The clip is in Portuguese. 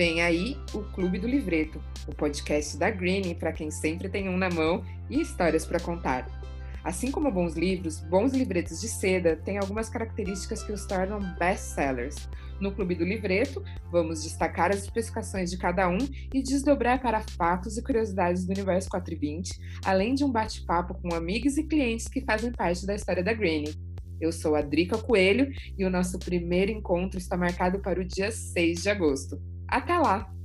Vem aí o Clube do Livreto, o podcast da Green para quem sempre tem um na mão e histórias para contar. Assim como bons livros, bons livretos de seda têm algumas características que os tornam best-sellers. No Clube do Livreto, vamos destacar as especificações de cada um e desdobrar para fatos e curiosidades do universo 420, além de um bate-papo com amigos e clientes que fazem parte da história da Granny. Eu sou a Drica Coelho e o nosso primeiro encontro está marcado para o dia 6 de agosto. Até lá!